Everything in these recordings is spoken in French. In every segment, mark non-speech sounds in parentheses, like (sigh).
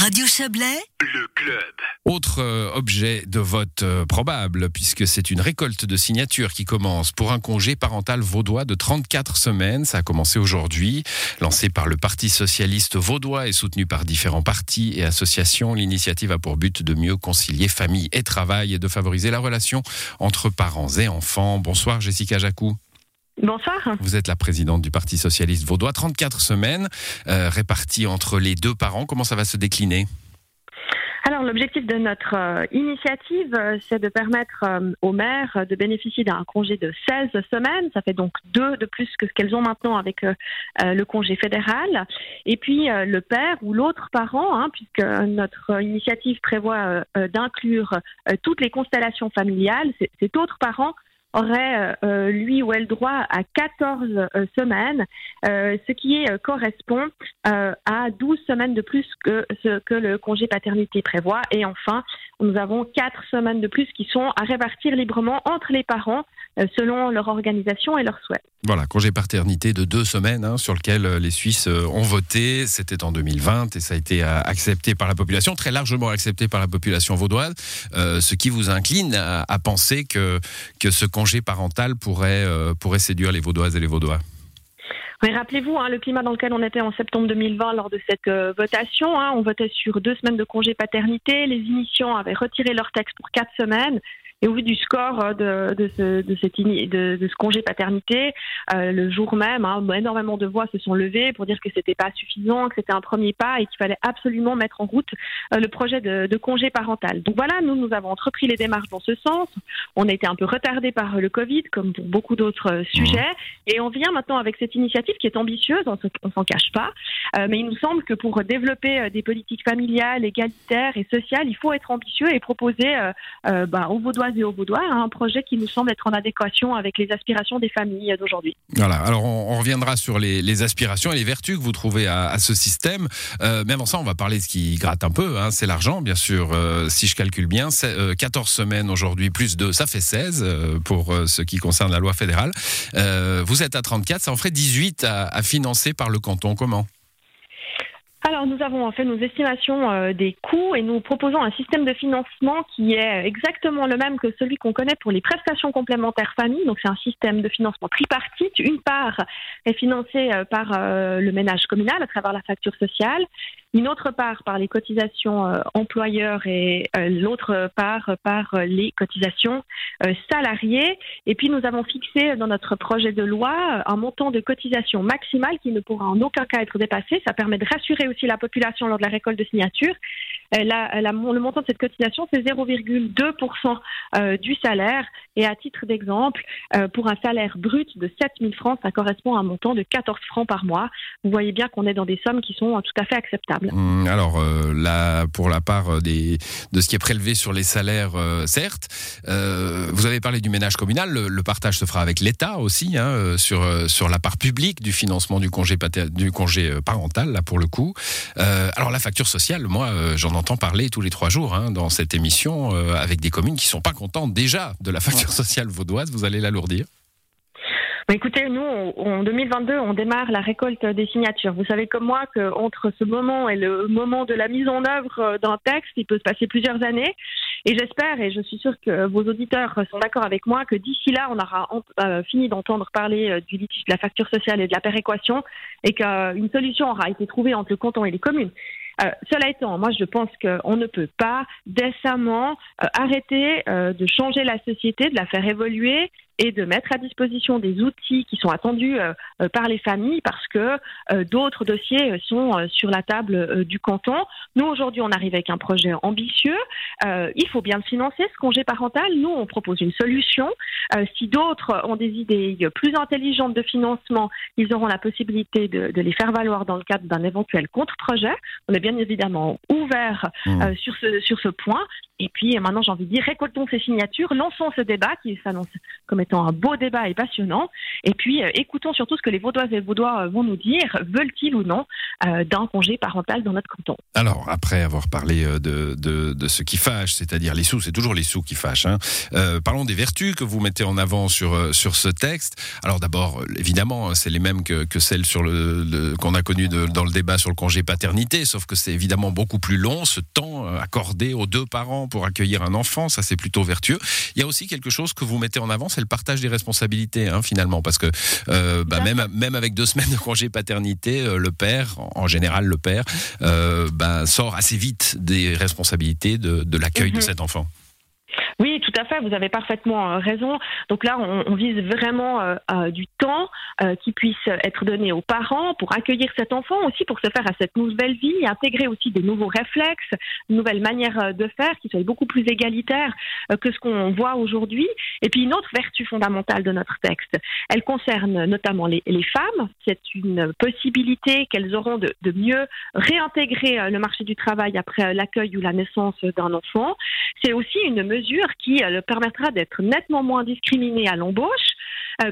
Radio Chablais, le club. Autre euh, objet de vote euh, probable, puisque c'est une récolte de signatures qui commence pour un congé parental vaudois de 34 semaines. Ça a commencé aujourd'hui. Lancé par le Parti socialiste vaudois et soutenu par différents partis et associations, l'initiative a pour but de mieux concilier famille et travail et de favoriser la relation entre parents et enfants. Bonsoir Jessica Jacou. Bonsoir. Vous êtes la présidente du Parti socialiste vaudois. 34 semaines euh, réparties entre les deux parents. Comment ça va se décliner? Alors l'objectif de notre euh, initiative, euh, c'est de permettre euh, aux mères de bénéficier d'un congé de 16 semaines. Ça fait donc deux de plus que ce qu'elles ont maintenant avec le congé fédéral. Et puis le père ou l'autre parent, hein, puisque notre initiative prévoit d'inclure toutes les constellations familiales, cet autre parent aurait euh, euh, lui ou elle droit à 14 euh, semaines, ce qui correspond à 12 semaines de plus que ce que le congé paternité prévoit. Et enfin, nous avons 4 semaines de plus qui sont à répartir librement entre les parents selon leur organisation et leurs souhaits. Voilà, congé paternité de deux semaines hein, sur lequel les Suisses ont voté. C'était en 2020 et ça a été accepté par la population, très largement accepté par la population vaudoise, ce qui vous incline à, penser que, que ce congé parental pourrait, euh, pourrait séduire les Vaudoises et les Vaudois rappelez-vous hein, le climat dans lequel on était en septembre 2020 lors de cette euh, votation. Hein, on votait sur deux semaines de congé paternité. Les émissions avaient retiré leur texte pour quatre semaines. Et au vu du score euh, de, de, ce, de, cette, de, de ce congé paternité, euh, le jour même, hein, énormément de voix se sont levées pour dire que c'était pas suffisant, que c'était un premier pas et qu'il fallait absolument mettre en route euh, le projet de, de, congé parental. Donc voilà, nous, nous avons entrepris les démarches dans ce sens. On a été un peu retardé par le Covid, comme pour beaucoup d'autres euh, sujets. Et on vient maintenant avec cette initiative qui est ambitieuse, on ne s'en cache pas. Euh, mais il nous semble que pour développer des politiques familiales, égalitaires et sociales, il faut être ambitieux et proposer bah, aux Vaudois et aux Vaudois un projet qui nous semble être en adéquation avec les aspirations des familles d'aujourd'hui. Voilà, alors on, reviendra sur les, aspirations et les vertus que vous trouvez à, ce système. Euh, mais avant ça, on va parler de ce qui gratte un peu, hein, c'est l'argent, bien sûr. Euh, si je calcule bien, 14 euh, semaines aujourd'hui, plus 2, ça fait 16 pour ce qui concerne la loi fédérale. vous êtes à 34, ça en ferait 18 à financer par le canton. Comment? Alors nous avons fait nos estimations euh, des coûts et nous proposons un système de financement qui est exactement le même que celui qu'on connaît pour les prestations complémentaires famille. Donc c'est un système de financement tripartite. Une part est financée euh, par euh, le ménage communal à travers la facture sociale une autre part par les cotisations euh, employeurs et euh, l'autre part par les cotisations euh, salariées. Et puis nous avons fixé dans notre projet de loi un montant de cotisation maximale qui ne pourra en aucun cas être dépassé. Ça permet de rassurer aussi la population lors de la récolte de signatures. La, le montant de cette cotisation, c'est 0,2% du salaire. Et à titre d'exemple, pour un salaire brut de 7 000 francs, ça correspond à un montant de 14 francs par mois. Vous voyez bien qu'on est dans des sommes qui sont tout à fait acceptables. Hum, alors, euh, là, pour la part euh, de ce qui est prélevé sur les salaires, euh, certes, vous avez parlé du ménage communal, le, partage se fera avec l'État aussi, hein, sur, sur la part publique du financement du congé, du congé parental, là, pour le coup. alors, la facture sociale, moi, j'en entends parler tous les trois jours hein, dans cette émission, avec des communes qui sont pas contentes déjà de la facture sociale vaudoise. Vous allez l'alourdir bah, écoutez, nous, en 2022, on démarre la récolte des signatures. Vous savez comme moi qu'entre ce moment et le moment de la mise en œuvre euh, d'un texte, il peut se passer plusieurs années. Et j'espère, et je suis sûre que vos auditeurs sont d'accord avec moi, que d'ici là, on aura euh, fini d'entendre parler euh, du litige de la facture sociale et de la péréquation et qu'une solution aura été trouvée entre le canton et les communes. Euh, cela étant, moi je pense qu'on ne peut pas décemment euh, arrêter euh, de changer la société, de la faire évoluer et de mettre à disposition des outils qui sont attendus par les familles parce que d'autres dossiers sont sur la table du canton. Nous, aujourd'hui, on arrive avec un projet ambitieux. il faut bien le financer, ce congé parental. Nous, on propose une solution. si d'autres ont des idées plus intelligentes de financement, ils auront la possibilité de, de les faire valoir dans le cadre d'un éventuel contre-projet. On est bien évidemment ouvert mmh. euh, sur, ce, sur ce point. Et puis maintenant, j'ai envie de dire, récoltons ces signatures, lançons ce débat qui s'annonce comme étant un beau débat et passionnant. Et puis, écoutons surtout ce que les Vaudoises et Vaudois vont nous dire. Veulent-ils ou non d'un congé parental dans notre canton? Alors, après avoir parlé de, de, de ce qui fâche, c'est-à-dire les sous, c'est toujours les sous qui fâchent. Hein. parlons des vertus que vous mettez en avant sur, sur ce texte. Alors d'abord, évidemment, c'est les mêmes que, que celles sur le, qu'on a connues dans le débat sur le congé paternité, sauf que c'est évidemment beaucoup plus long, ce temps accordé aux deux parents pour accueillir un enfant, ça c'est plutôt vertueux. Il y a aussi quelque chose que vous mettez en avant, c'est le partage des responsabilités, hein, finalement, parce que euh, bah, même, même avec deux (laughs) semaines de congé paternité, euh, le père, en général le père, euh, bah, sort assez vite des responsabilités de, de l'accueil de mhm. cet enfant. Fait, vous avez parfaitement euh, raison. Donc là, on, vise vraiment euh, euh, du temps qui puisse être donné aux parents pour accueillir cet enfant, aussi pour se faire à cette nouvelle vie, intégrer aussi des nouveaux réflexes, une nouvelle manière de faire qui soit beaucoup plus égalitaire que ce qu'on voit aujourd'hui. Et puis une autre vertu fondamentale de notre texte, elle concerne notamment les, femmes. C'est une possibilité qu'elles auront de mieux réintégrer le marché du travail après l'accueil ou la naissance d'un enfant. C'est aussi une mesure qui euh, permettra d'être nettement moins discriminé à l'embauche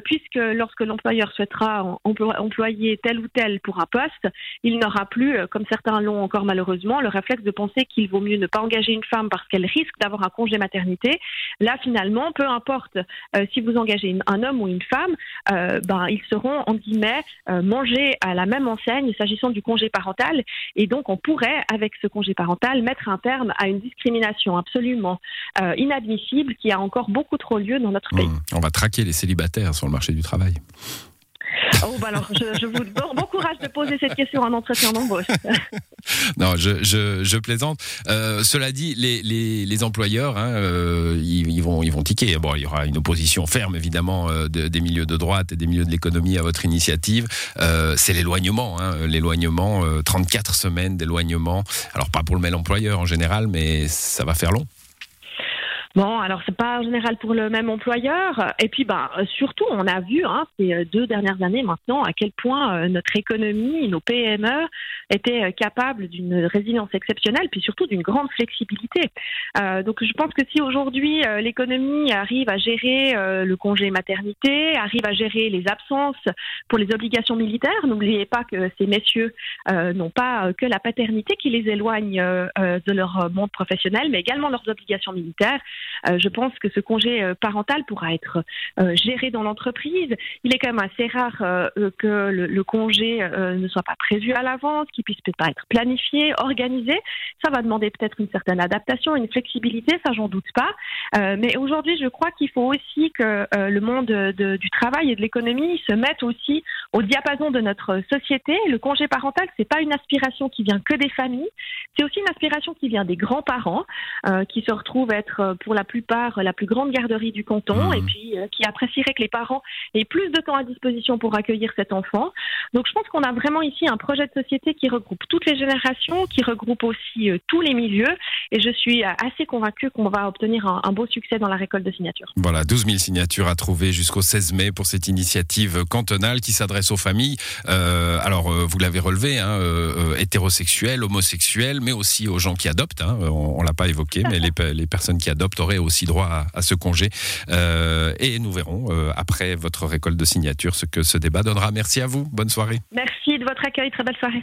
puisque lorsque l'employeur souhaitera employer tel ou tel pour un poste, il n'aura plus, euh, comme certains l'ont encore malheureusement, le réflexe de penser qu'il vaut mieux ne pas engager une femme parce qu'elle risque d'avoir un congé maternité. Là, finalement, peu importe euh, si vous engagez un homme ou une femme, ben, ils seront, en guillemets, mangés à la même enseigne s'agissant du congé parental. Et donc, on pourrait, avec ce congé parental, mettre un terme à une discrimination absolument inadmissible qui a encore beaucoup trop lieu dans notre pays. Mmh. On va traquer les célibataires sur le marché du travail Oh, bah alors, je, vous encourage de poser cette question en entretien d'embauche. (laughs) non, je, je, plaisante. Euh, cela dit, les, les, employeurs, hein, euh, ils, vont, ils vont tiquer. Bon, il y aura une opposition ferme, évidemment, euh, des milieux de droite et des milieux de l'économie à votre initiative. c'est l'éloignement. Hein, l'éloignement, 34 semaines d'éloignement. Alors, pas pour le même employeur en général, mais ça va faire long. Bon, alors c'est pas en général pour le même employeur. Et puis, bah, surtout, on a vu hein, ces euh, deux dernières années maintenant à quel point euh, notre économie, nos PME étaient euh, capables d'une résilience exceptionnelle, puis surtout d'une grande flexibilité. Euh, donc, je pense que si aujourd'hui l'économie arrive à gérer le congé maternité, arrive à gérer les absences pour les obligations militaires, n'oubliez pas que ces messieurs n'ont pas que la paternité qui les éloigne de leur monde professionnel, mais également leurs obligations militaires. Euh, je pense que ce congé euh, parental pourra être euh, géré dans l'entreprise. Il est quand même assez rare que le, congé ne soit pas prévu à l'avance, qu'il puisse peut-être pas être planifié, organisé. Ça va demander peut-être une certaine adaptation, une flexibilité, ça j'en doute pas. mais aujourd'hui, je crois qu'il faut aussi que le monde du travail et de l'économie se mette aussi au diapason de notre société. Le congé parental, c'est pas une aspiration qui vient que des familles, c'est aussi une aspiration qui vient des grands-parents qui se retrouvent être pour la plupart la plus grande garderie du canton et mmh. puis euh, qui apprécierait que les parents aient plus de temps à disposition pour accueillir cet enfant. Donc je pense qu'on a vraiment ici un projet de société qui regroupe toutes les générations, qui regroupe aussi euh, tous les milieux et je suis euh, assez convaincue qu'on va obtenir un, beau succès dans la récolte de signatures. Voilà, 12 000 signatures à trouver jusqu'au 16 mai pour cette initiative cantonale qui s'adresse aux familles. alors vous l'avez relevé, hein, hétérosexuels, homosexuels, mais aussi aux gens qui adoptent. Hein, on, ne l'a pas évoqué, mais les, les personnes qui adoptent aurez aussi droit à, ce congé. Euh, et nous verrons euh, après votre récolte de signatures ce que ce débat donnera. Merci à vous. Bonne soirée. Merci de votre accueil. Très belle soirée.